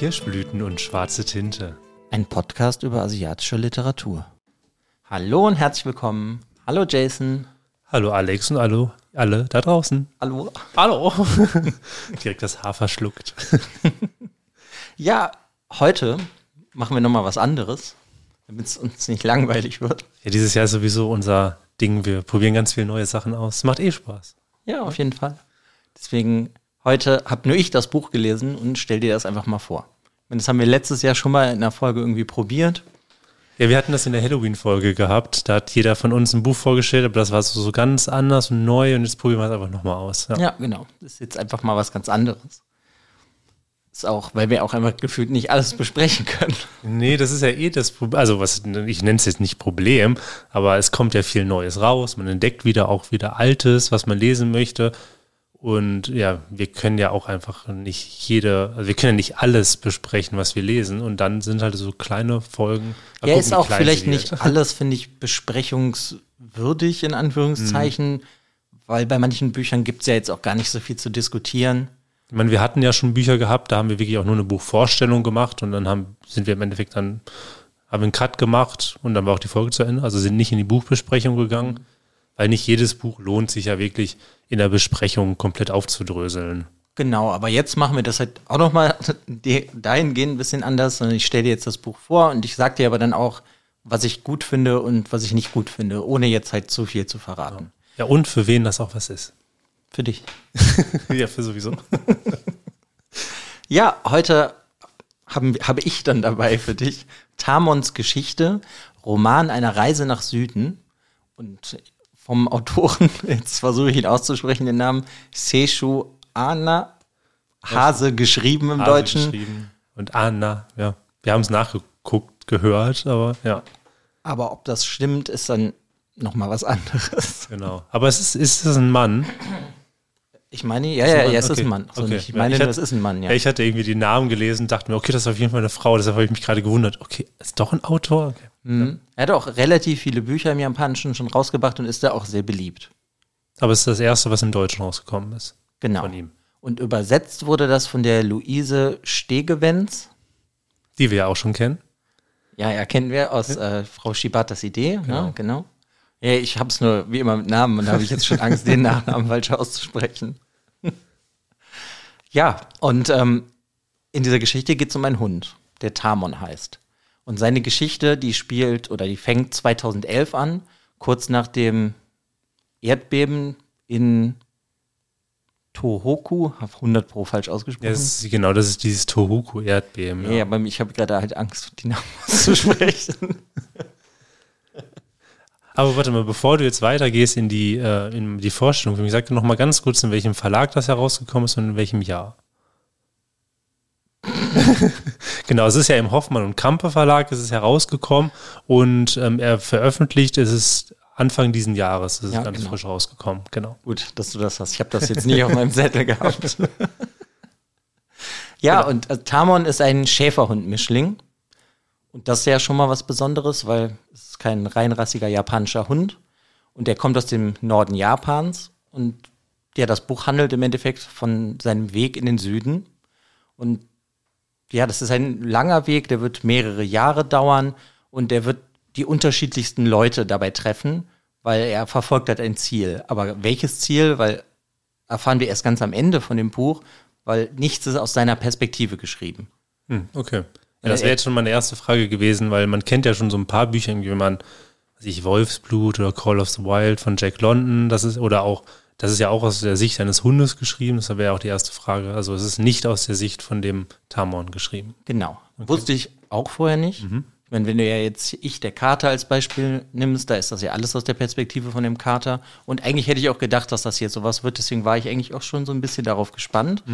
Kirschblüten und schwarze Tinte. Ein Podcast über asiatische Literatur. Hallo und herzlich willkommen. Hallo Jason. Hallo Alex und hallo alle da draußen. Hallo. Hallo. Direkt das Haar verschluckt. Ja, heute machen wir nochmal was anderes, damit es uns nicht langweilig wird. Ja, dieses Jahr ist sowieso unser Ding. Wir probieren ganz viele neue Sachen aus. Es macht eh Spaß. Ja, auf jeden Fall. Deswegen, heute habe nur ich das Buch gelesen und stell dir das einfach mal vor. Und das haben wir letztes Jahr schon mal in einer Folge irgendwie probiert. Ja, wir hatten das in der Halloween-Folge gehabt. Da hat jeder von uns ein Buch vorgestellt, aber das war so, so ganz anders und neu und jetzt probieren wir es einfach nochmal aus. Ja. Ja, genau. Das ist jetzt einfach mal was ganz anderes. Ist auch, weil wir auch einfach gefühlt nicht alles besprechen können. Nee, das ist ja eh das Problem. Also, was, ich nenne es jetzt nicht Problem, aber es kommt ja viel Neues raus. Man entdeckt wieder auch wieder Altes, was man lesen möchte. Und ja, wir können ja auch einfach nicht jede, also wir können ja nicht alles besprechen, was wir lesen. Und dann sind halt so kleine Folgen. Ja, gucken, ist auch vielleicht nicht alles, finde ich, besprechungswürdig in Anführungszeichen, weil bei manchen Büchern gibt es ja jetzt auch gar nicht so viel zu diskutieren. Ich meine, wir hatten ja schon Bücher gehabt, da haben wir wirklich auch nur eine Buchvorstellung gemacht und dann haben, sind wir im Endeffekt dann, haben wir einen Cut gemacht und dann war auch die Folge zu Ende. Also sind nicht in die Buchbesprechung gegangen, weil nicht jedes Buch lohnt sich ja wirklich in der Besprechung komplett aufzudröseln. Genau, aber jetzt machen wir das halt auch nochmal dahingehend ein bisschen anders. Und ich stelle dir jetzt das Buch vor und ich sage dir aber dann auch, was ich gut finde und was ich nicht gut finde, ohne jetzt halt zu viel zu verraten. Ja, und für wen das auch was ist. Für dich. ja, für sowieso. Ja, heute haben, habe ich dann dabei für dich Tamons Geschichte, Roman einer Reise nach Süden. Und vom Autoren, jetzt versuche ich ihn auszusprechen, den Namen Seishu Ana Hase geschrieben im Hase Deutschen. geschrieben. Und Anna, ja. Wir haben es nachgeguckt, gehört, aber ja, Aber ob das stimmt, ist dann nochmal was anderes. genau. Aber es ist, ist es ein Mann? Ich meine, ja, ja, ja, es ist Okay, ein Mann. Also okay. ich Ja, meine, ich hatte- es ist ein Mann, ja. Ja, ich hatte irgendwie die Namen gelesen, dachte mir, okay, das ist auf jeden Fall eine Frau. Deshalb habe ich mich gerade gewundert. Okay, ist doch ein Autor? Okay. Mhm. Er hat auch relativ viele Bücher im Japanischen schon rausgebracht und ist da auch sehr beliebt. Aber es ist das erste, was im Deutschen rausgekommen ist. Genau. Von ihm. Und übersetzt wurde das von der Luise Stegewenz. Die wir ja auch schon kennen. Ja, ja, kennen wir aus äh, Frau Shibatas Idee, Genau. ne? genau. Ja, ich habe es nur wie immer mit Namen und da habe ich jetzt schon Angst, den Nachnamen falsch auszusprechen. ja, und ähm, in dieser Geschichte geht es um einen Hund, der Tamon heißt. Und seine Geschichte, die spielt oder die fängt 2011 an, kurz nach dem Erdbeben in Tohoku, hab 100 pro falsch ausgesprochen. Ja, das ist, genau, das ist dieses Tohoku-Erdbeben. Ja, aber ich habe gerade halt Angst, die Namen auszusprechen. Aber warte mal, bevor du jetzt weitergehst in die, äh, in die Vorstellung, sag dir noch mal ganz kurz, in welchem Verlag das herausgekommen ist und in welchem Jahr. genau, es ist ja im Hoffmann und Kampe Verlag, es ist herausgekommen und ähm, er veröffentlicht, es ist Anfang diesen Jahres, es ist Ja, ganz genau. frisch rausgekommen, genau. Gut, dass du das hast. Ich habe das jetzt nicht auf meinem Zettel gehabt. ja, und äh, Tamon ist ein Schäferhund-Mischling. Und das ist ja schon mal was Besonderes, weil es ist kein reinrassiger japanischer Hund. Und der kommt aus dem Norden Japans. Und ja, das Buch handelt im Endeffekt von seinem Weg in den Süden. Und ja, das ist ein langer Weg, der wird mehrere Jahre dauern und der wird die unterschiedlichsten Leute dabei treffen, weil er verfolgt hat ein Ziel. Aber welches Ziel? Weil erfahren wir erst ganz am Ende von dem Buch, weil nichts ist aus seiner Perspektive geschrieben. Hm, okay. Ja, das Äh, wäre jetzt schon meine erste Frage gewesen, weil man kennt ja schon so ein paar Bücher, wenn man, weiß ich, Wolfsblut oder Call of the Wild von Jack London, das ist, oder auch, das ist ja auch aus der Sicht eines Hundes geschrieben, das wäre ja auch die erste Frage. Also es ist nicht aus der Sicht von dem Tamon geschrieben. Genau. Wusste ich auch vorher nicht. Ich meine, wenn du ja jetzt ich, der Kater, als Beispiel nimmst, da ist das ja alles aus der Perspektive von dem Kater. Und eigentlich hätte ich auch gedacht, dass das hier sowas wird. Deswegen war ich eigentlich auch schon so ein bisschen darauf gespannt.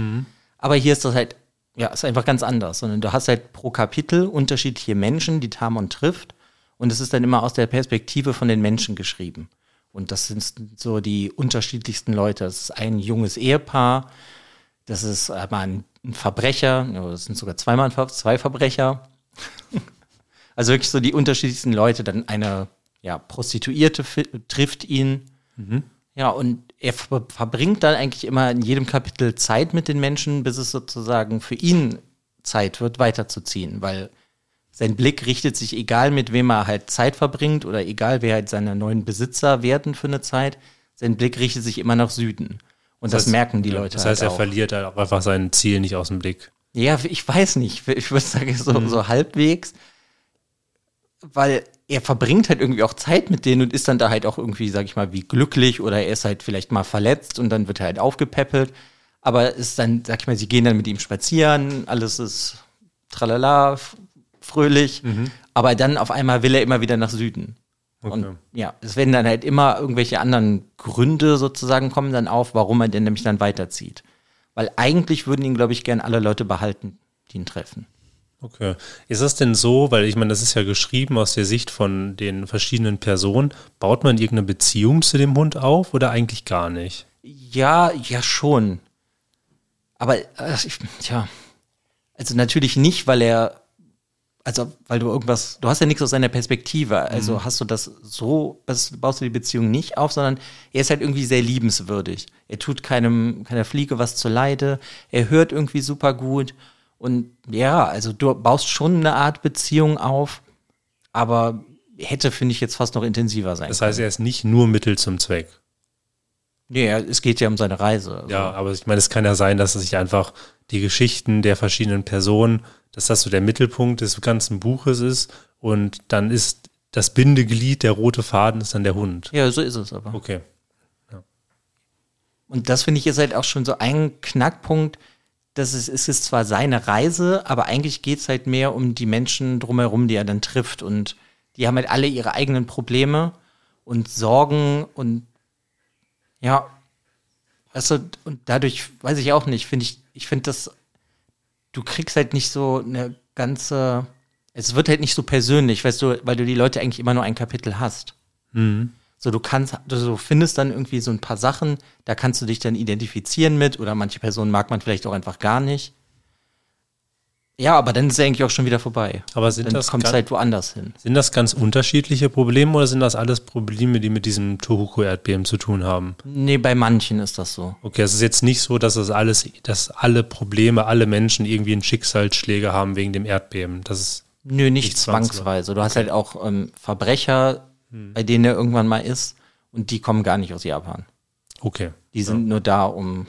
Aber hier ist das halt, ja, ist einfach ganz anders. Sondern du hast halt pro Kapitel unterschiedliche Menschen, die Tamon trifft. Und es ist dann immer aus der Perspektive von den Menschen geschrieben. Und das sind so die unterschiedlichsten Leute. Das ist ein junges Ehepaar, das ist einmal ein, Verbrecher, das sind sogar zweimal zwei Verbrecher. also wirklich so die unterschiedlichsten Leute. Dann eine ja, Prostituierte trifft ihn. Ja, und er ver verbringt dann eigentlich immer in jedem Kapitel Zeit mit den Menschen, bis es sozusagen für ihn Zeit wird, weiterzuziehen, weil sein Blick richtet sich, egal mit wem er halt Zeit verbringt oder egal wer halt seine neuen Besitzer werden für eine Zeit, sein Blick richtet sich immer nach Süden. Und das, Das heißt, merken die Leute Das heißt, halt er auch. verliert halt auch einfach sein Ziel nicht aus dem Blick. Ja, ich weiß nicht. Ich würde sagen, so, so halbwegs. Weil er verbringt halt irgendwie auch Zeit mit denen und ist dann da halt auch irgendwie, sag ich mal, wie glücklich oder er ist halt vielleicht mal verletzt und dann wird er halt aufgepäppelt. Aber ist dann, sag ich mal, sie gehen dann mit ihm spazieren, alles ist tralala, fröhlich. Aber dann auf einmal will er immer wieder nach Süden. Und Okay. ja, es werden dann halt immer irgendwelche anderen Gründe sozusagen kommen dann auf, warum er denn nämlich dann weiterzieht. Weil eigentlich würden ihn, glaube ich, gern alle Leute behalten, die ihn treffen. Okay. Ist das denn so, weil ich meine, das ist ja geschrieben aus der Sicht von den verschiedenen Personen, baut man irgendeine Beziehung zu dem Hund auf oder eigentlich gar nicht? Ja, ja schon. Aber äh, ich, tja, also natürlich nicht, weil er, also weil du irgendwas, du hast ja nichts aus seiner Perspektive. Also hast du das so, das baust du die Beziehung nicht auf, sondern er ist halt irgendwie sehr liebenswürdig. Er tut keinem, keiner Fliege was zu Leide. Er hört irgendwie super gut. Und ja, also du baust schon eine Art Beziehung auf, aber hätte, finde ich, jetzt fast noch intensiver sein Das heißt, er ist nicht nur Mittel zum Zweck. Nee, es geht ja um seine Reise. Also. Ja, aber ich meine, es kann ja sein, dass es sich einfach die Geschichten der verschiedenen Personen, dass das so der Mittelpunkt des ganzen Buches ist und dann ist das Bindeglied, der rote Faden ist dann der Hund. ja, so ist es aber. Okay. Und das finde ich ist halt auch schon so ein Knackpunkt, dass es, es ist zwar seine Reise, aber eigentlich geht es halt mehr um die Menschen drumherum, die er dann trifft. Und die haben halt alle ihre eigenen Probleme und Sorgen und ja, weißt du, und dadurch weiß ich auch nicht, finde ich, ich finde das, du kriegst halt nicht so eine ganze, es wird halt nicht so persönlich, weißt du, weil du die Leute eigentlich immer nur ein Kapitel hast. So, du kannst, du findest dann irgendwie so ein paar Sachen, da kannst du dich dann identifizieren mit oder manche Personen mag man vielleicht auch einfach gar nicht. Ja, aber dann ist es eigentlich auch schon wieder vorbei. Aber sind dann das kommt halt woanders hin. Sind das ganz unterschiedliche Probleme oder sind das alles Probleme, die mit diesem Tohoku-Erdbeben zu tun haben? Nee, bei manchen ist das so. Okay, es ist jetzt nicht so, dass das alles, dass alle Probleme, alle Menschen irgendwie einen Schicksalsschläge haben wegen dem Erdbeben. Das ist Nö, nicht, Nicht zwangsweise. Du hast halt auch ähm, Verbrecher, bei denen er irgendwann mal ist und die kommen gar nicht aus Japan. okay. Die sind nur da, um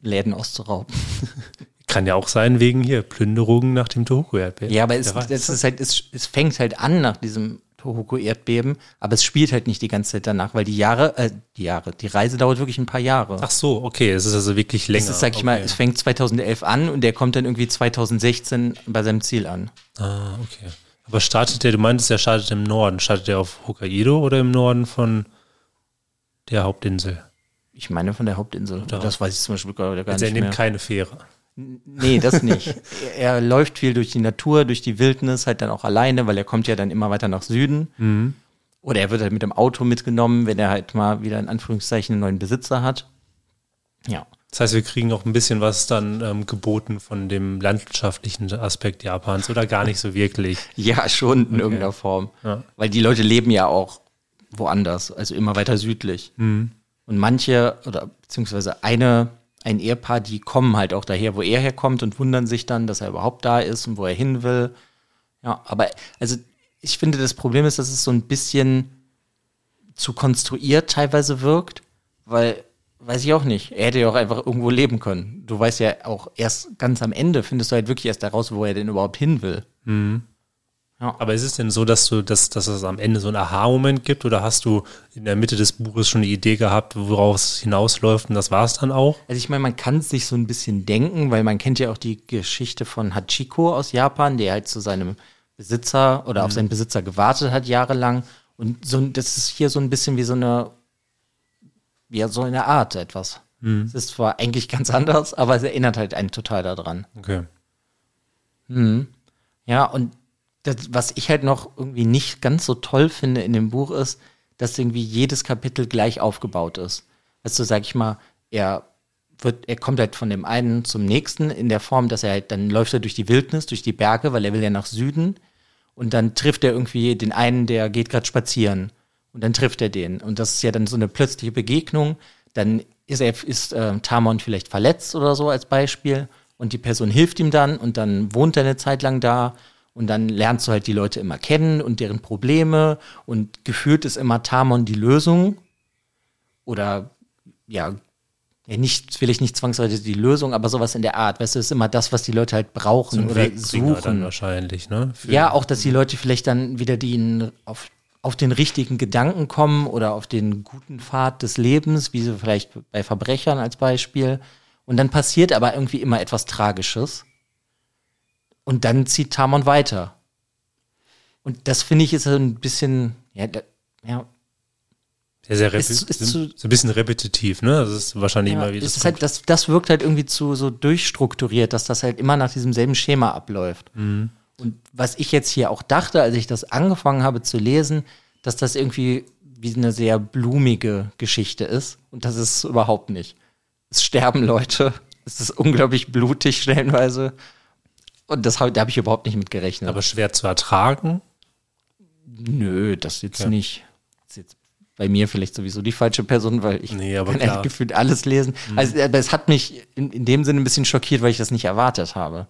Läden auszurauben. Kann ja auch sein wegen hier Plünderungen nach dem Tohoku-Erdbeben. Ja, aber es, es ist halt, es, es fängt halt an nach diesem Tohoku-Erdbeben, aber es spielt halt nicht die ganze Zeit danach, weil die Jahre, äh, die Jahre, die Reise dauert wirklich ein paar Jahre. Ach so, okay, es ist also wirklich länger. es ist, sag ich mal, okay. es fängt 2011 an und der kommt dann irgendwie 2016 bei seinem Ziel an. Ah, okay. Aber startet der, du meintest, er startet im Norden. Startet der auf Hokkaido oder im Norden von der Hauptinsel? Ich meine von der Hauptinsel. Das weiß ich zum Beispiel gar, gar Also er nicht nimmt mehr. keine Fähre. Nee, das nicht. er, er läuft viel durch die Natur, durch die Wildnis, halt dann auch alleine, weil er kommt ja dann immer weiter nach Süden. Mhm. Oder er wird halt mit dem Auto mitgenommen, wenn er halt mal wieder in Anführungszeichen einen neuen Besitzer hat. Ja. Das heißt, wir kriegen auch ein bisschen was dann ähm, geboten von dem landwirtschaftlichen Aspekt Japans oder gar nicht so wirklich. Ja, schon in irgendeiner Form. Ja. Weil die Leute leben ja auch woanders, also immer weiter südlich. Mhm. Und manche, oder beziehungsweise eine, ein Ehepaar, die kommen halt auch daher, wo er herkommt und wundern sich dann, dass er überhaupt da ist und wo er hin will. Ja, aber also ich finde, das Problem ist, dass es so ein bisschen zu konstruiert teilweise wirkt, weil, weiß ich auch nicht, er hätte ja auch einfach irgendwo leben können. Du weißt ja auch erst ganz am Ende, findest du halt wirklich erst heraus, wo er denn überhaupt hin will. Aber ist es denn so, dass du, dass, dass es am Ende so einen Aha-Moment gibt oder hast du in der Mitte des Buches schon eine Idee gehabt, worauf es hinausläuft und das war es dann auch? Also ich meine, man kann es sich so ein bisschen denken, weil man kennt ja auch die Geschichte von Hachiko aus Japan, der halt zu seinem Besitzer oder auf seinen Besitzer gewartet hat jahrelang. Und so, das ist hier so ein bisschen wie so eine, ja, so eine Art etwas. Es ist zwar eigentlich ganz anders, aber es erinnert halt einen total daran. Okay. Ja, und das, was ich halt noch irgendwie nicht ganz so toll finde in dem Buch ist, dass irgendwie jedes Kapitel gleich aufgebaut ist. Also sag ich mal, er wird, er kommt halt von dem einen zum nächsten in der Form, dass er halt, dann läuft er durch die Wildnis, durch die Berge, weil er will ja nach Süden. Und dann trifft er irgendwie den einen, der geht gerade spazieren. Und dann trifft er den. Und das ist ja dann so eine plötzliche Begegnung. Dann ist er, ist äh, Tamon vielleicht verletzt oder so als Beispiel. und die Person hilft ihm dann und dann wohnt er eine Zeit lang da und dann lernst du halt die Leute immer kennen und deren Probleme und gefühlt ist immer Tamon die Lösung oder ja, nicht, vielleicht nicht zwangsweise die Lösung, aber sowas in der Art. Weißt du, ist immer das, was die Leute halt brauchen so oder suchen. Wahrscheinlich, ne? Für- Ja, auch, dass die Leute vielleicht dann wieder die auf, auf den richtigen Gedanken kommen oder auf den guten Pfad des Lebens, wie so vielleicht bei Verbrechern als Beispiel. Und dann passiert aber irgendwie immer etwas Tragisches. Und dann zieht Tamon weiter. Und das finde ich ist so ein bisschen, ja, ja, Sehr, sehr Ist- ist zu- so ein bisschen repetitiv, ne? Das ist wahrscheinlich ja immer wieder. ist halt, das, das wirkt halt irgendwie zu so durchstrukturiert, dass das halt immer nach diesem selben Schema abläuft. Und was ich jetzt hier auch dachte, als ich das angefangen habe zu lesen, dass das irgendwie wie eine sehr blumige Geschichte ist. Und das ist es überhaupt nicht. Es sterben Leute. Es ist unglaublich blutig stellenweise. Und das hab, da habe ich überhaupt nicht mit gerechnet. aber schwer zu ertragen. nö, das jetzt Okay. nicht. Das ist jetzt bei mir vielleicht sowieso die falsche Person, weil ich Nee, kann. Mhm. gefühlt alles lesen. Also, aber es hat mich in, in dem Sinne ein bisschen schockiert, weil ich das nicht erwartet habe.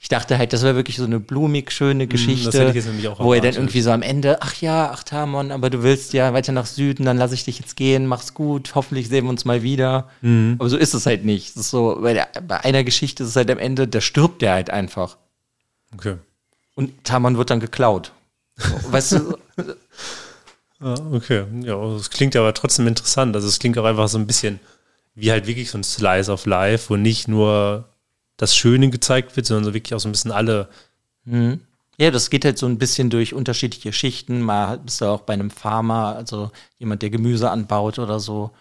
Ich dachte halt, das wäre wirklich so eine blumig schöne Geschichte, das hätte ich jetzt nämlich auch wo er dann irgendwie so am Ende, ach ja, ach Tamon, aber du willst ja weiter nach Süden, dann lasse ich dich jetzt gehen, mach's gut, hoffentlich sehen wir uns mal wieder. Mhm. Aber so ist es halt nicht. Es ist so, bei, der, bei einer Geschichte ist es halt am Ende, da stirbt der halt einfach. Okay. Und Tamon wird dann geklaut. Weißt du, Ah, okay. Ja, das klingt aber trotzdem interessant. Also es klingt auch einfach so ein bisschen wie halt wirklich so ein Slice of Life, wo nicht nur das Schöne gezeigt wird, sondern so wirklich auch so ein bisschen alle. Ja, das geht halt so ein bisschen durch unterschiedliche Schichten. Mal bist du auch bei einem Farmer, also jemand, der Gemüse anbaut oder so.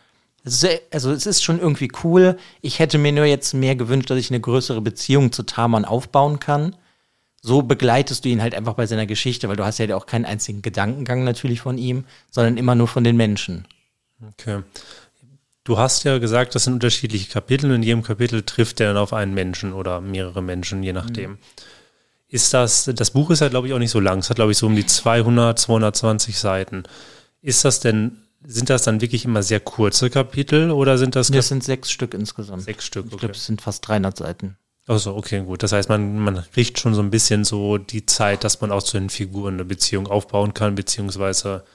Sehr- also es ist schon irgendwie cool. Ich hätte mir nur jetzt mehr gewünscht, dass ich eine größere Beziehung zu Tamon aufbauen kann. So begleitest du ihn halt einfach bei seiner Geschichte, weil du hast ja auch keinen einzigen Gedankengang natürlich von ihm, sondern immer nur von den Menschen. Okay. Du hast ja gesagt, das sind unterschiedliche Kapitel und in jedem Kapitel trifft er dann auf einen Menschen oder mehrere Menschen, je nachdem. Ist das, das Buch ist ja, glaube ich, auch nicht so lang. Es hat, glaube ich, so um die 200, 220 Seiten. Ist das denn, sind das dann wirklich immer sehr kurze Kapitel oder sind das, Das sind sechs Stück insgesamt. sechs Stück? Ich glaube, es sind fast 300 Seiten. Achso, okay, gut. Das heißt, man, man kriegt schon so ein bisschen so die Zeit, dass man auch zu den Figuren eine Beziehung aufbauen kann, beziehungsweise,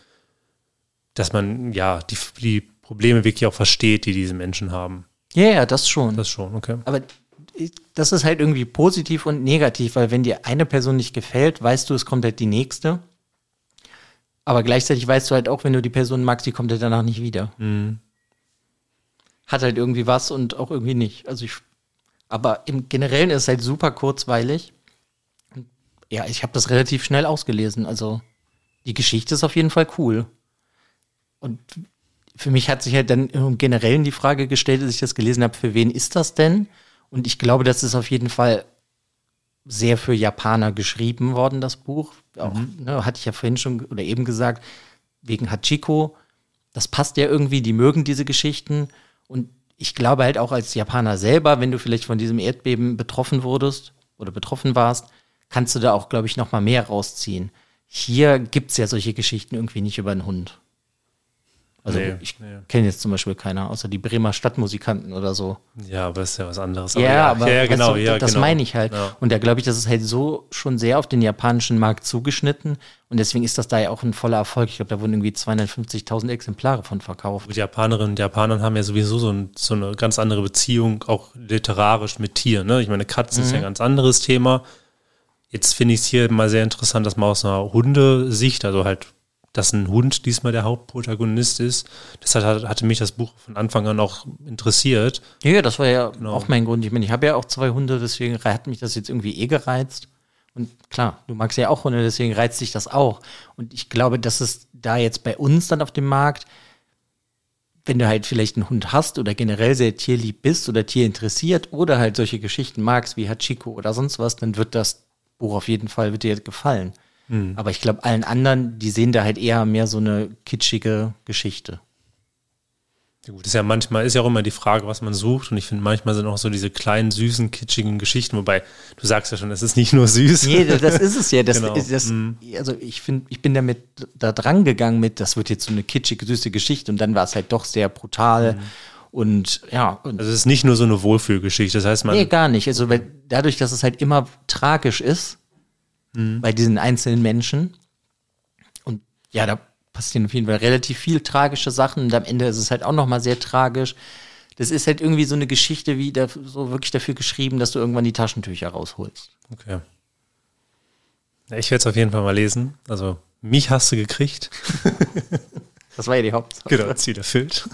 dass man, ja, die, die Probleme wirklich auch versteht, die diese Menschen haben. Ja, ja, das schon. Das schon, okay. Aber das ist halt irgendwie positiv und negativ, weil wenn dir eine Person nicht gefällt, weißt du, es kommt halt die nächste. Aber gleichzeitig weißt du halt auch, wenn du die Person magst, die kommt halt danach nicht wieder. Hat halt irgendwie was und auch irgendwie nicht. Also ich, aber im Generellen ist es halt super kurzweilig. Ja, ich habe das relativ schnell ausgelesen. Also die Geschichte ist auf jeden Fall cool. Und für mich hat sich halt dann im Generellen die Frage gestellt, als ich das gelesen habe, für wen ist das denn? Und ich glaube, das ist auf jeden Fall sehr für Japaner geschrieben worden, das Buch. Auch, ne, hatte ich ja vorhin schon oder eben gesagt, wegen Hachiko. Das passt ja irgendwie, die mögen diese Geschichten. Und ich glaube halt auch als Japaner selber, wenn du vielleicht von diesem Erdbeben betroffen wurdest oder betroffen warst, kannst du da auch, glaube ich, noch mal mehr rausziehen. Hier gibt's ja solche Geschichten irgendwie nicht über einen Hund. Also Nee, ich nee. kenne jetzt zum Beispiel keiner, außer die Bremer Stadtmusikanten oder so. Ja, aber ist ja was anderes. Ja, aber ja, weißt genau, du, ja, das genau. meine ich halt. Ja. Und da glaube ich, das ist halt so schon sehr auf den japanischen Markt zugeschnitten. Und deswegen ist das da ja auch ein voller Erfolg. Ich glaube, da wurden irgendwie 250.000 Exemplare von verkauft. Die Japanerinnen und Japaner haben ja sowieso so, ein, so eine ganz andere Beziehung, auch literarisch mit Tieren. Ne? Ich meine, Katzen ist ja ein ganz anderes Thema. Jetzt finde ich es hier mal sehr interessant, dass man aus einer Hundesicht, also halt, dass ein Hund diesmal der Hauptprotagonist ist. Deshalb hat, hatte mich das Buch von Anfang an auch interessiert. Ja, ja, das war ja Genau. auch mein Grund. Ich meine, ich habe ja auch zwei Hunde, deswegen hat mich das jetzt irgendwie eh gereizt. Und klar, du magst ja auch Hunde, deswegen reizt dich das auch. Und ich glaube, dass es da jetzt bei uns dann auf dem Markt, wenn du halt vielleicht einen Hund hast oder generell sehr tierlieb bist oder Tier interessiert oder halt solche Geschichten magst wie Hachiko oder sonst was, dann wird das Buch auf jeden Fall wird dir gefallen. Aber ich glaube, allen anderen, die sehen da halt eher mehr so eine kitschige Geschichte. Ja, Gut, ist ja manchmal, ist ja auch immer die Frage, was man sucht. Und ich finde, manchmal sind auch so diese kleinen, süßen, kitschigen Geschichten, wobei du sagst ja schon, es ist nicht nur süß. Nee, das ist es ja. Das, Genau. ist das, Also ich finde, ich bin damit da dran gegangen mit, das wird jetzt so eine kitschige, süße Geschichte und dann war es halt doch sehr brutal Und ja. Und also es ist nicht nur so eine Wohlfühlgeschichte. Das heißt, man. Nee, gar nicht. Also weil dadurch, dass es halt immer tragisch ist, mhm. bei diesen einzelnen Menschen. Und ja, da passieren auf jeden Fall relativ viel tragische Sachen. Und am Ende ist es halt auch nochmal sehr tragisch. Das ist halt irgendwie so eine Geschichte, wie da, so wirklich dafür geschrieben, dass du irgendwann die Taschentücher rausholst. Okay. Ja, ich werde es auf jeden Fall mal lesen. Also, mich hast du gekriegt. das war ja die Hauptsache. Genau, Ziel erfüllt.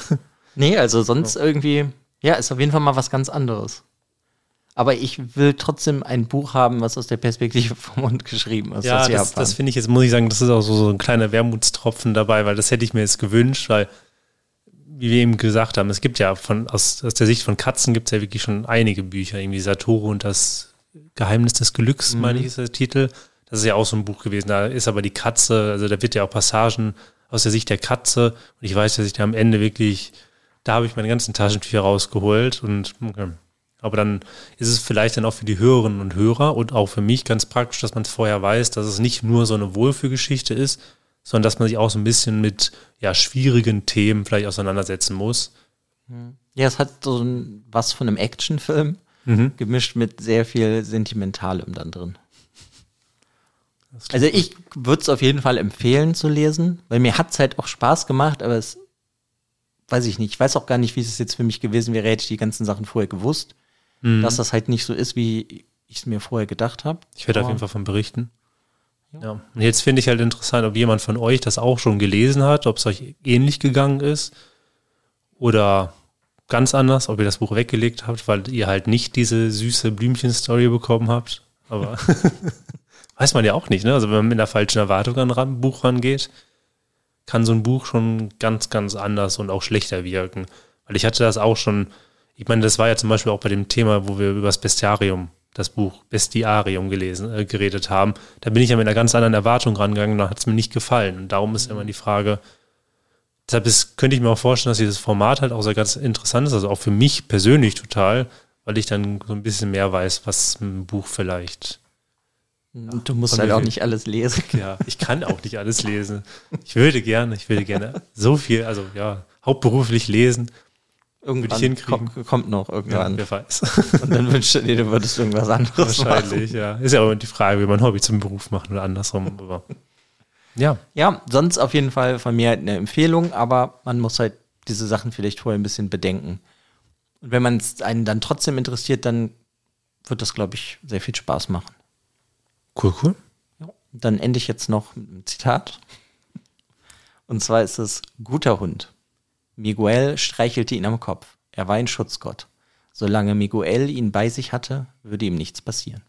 Nee, also sonst irgendwie, ja, ist auf jeden Fall mal was ganz anderes. Aber ich will trotzdem ein Buch haben, was aus der Perspektive vom Mund geschrieben ist. Ja, das, das finde ich jetzt, muss ich sagen, das ist auch so, so ein kleiner Wermutstropfen dabei, weil das hätte ich mir jetzt gewünscht, weil, wie wir eben gesagt haben, es gibt ja von, aus, aus der Sicht von Katzen gibt es ja wirklich schon einige Bücher, irgendwie Satoru und das Geheimnis des Glücks, mhm. meine ich, ist der Titel. Das ist ja auch so ein Buch gewesen. Da ist aber die Katze, also da wird ja auch Passagen aus der Sicht der Katze. Und ich weiß, dass ich da am Ende wirklich da habe ich meine ganzen Taschentücher rausgeholt und okay. Aber dann ist es vielleicht dann auch für die Hörerinnen und Hörer und auch für mich ganz praktisch, dass man vorher weiß, dass es nicht nur so eine Wohlfühlgeschichte ist, sondern dass man sich auch so ein bisschen mit ja, schwierigen Themen vielleicht auseinandersetzen muss. Ja, es hat so ein, was von einem Actionfilm mhm. gemischt mit sehr viel Sentimentalem dann drin. Also ich würde es auf jeden Fall empfehlen zu lesen, weil mir hat es halt auch Spaß gemacht, aber es weiß ich nicht, ich weiß auch gar nicht, wie es jetzt für mich gewesen wäre, hätte ich die ganzen Sachen vorher gewusst, mhm. dass das halt nicht so ist, wie ich es mir vorher gedacht habe. Ich werde auf jeden Fall von berichten. Ja. ja. Und jetzt finde ich halt interessant, ob jemand von euch das auch schon gelesen hat, ob es euch ähnlich gegangen ist oder ganz anders, ob ihr das Buch weggelegt habt, weil ihr halt nicht diese süße Blümchen-Story bekommen habt. Aber weiß man ja auch nicht, ne? Also wenn man mit einer falschen Erwartung an ein Buch rangeht, kann so ein Buch schon ganz, ganz anders und auch schlechter wirken. Weil ich hatte das auch schon, ich meine, das war ja zum Beispiel auch bei dem Thema, wo wir über das Bestiarium, das Buch Bestiarium gelesen, äh, geredet haben. Da bin ich ja mit einer ganz anderen Erwartung rangegangen und da hat es mir nicht gefallen. Und darum ist immer die Frage, deshalb ist, könnte ich mir auch vorstellen, dass dieses Format halt auch sehr ganz interessant ist, also auch für mich persönlich total, weil ich dann so ein bisschen mehr weiß, was ein Buch vielleicht Du musst halt auch nicht alles lesen. Ja, ich kann auch nicht alles lesen. Ich würde gerne, ich würde gerne so viel, also ja, hauptberuflich lesen. Irgendwann hinkriegen. Kommt, kommt noch irgendwann. Ja, wer weiß. Und dann wünscht du dir, du würdest irgendwas anderes Wahrscheinlich, machen. ja. Ist ja auch die Frage, wie man Hobby zum Beruf macht oder andersrum. Aber ja. Ja, sonst auf jeden Fall von mir eine Empfehlung, aber man muss halt diese Sachen vielleicht vorher ein bisschen bedenken. Und wenn man es einen dann trotzdem interessiert, dann wird das, glaube ich, sehr viel Spaß machen. Cool, cool. Ja. Dann ende ich jetzt noch mit einem Zitat. Und zwar ist es guter Hund. Miguel streichelte ihn am Kopf. Er war ein Schutzgott. Solange Miguel ihn bei sich hatte, würde ihm nichts passieren.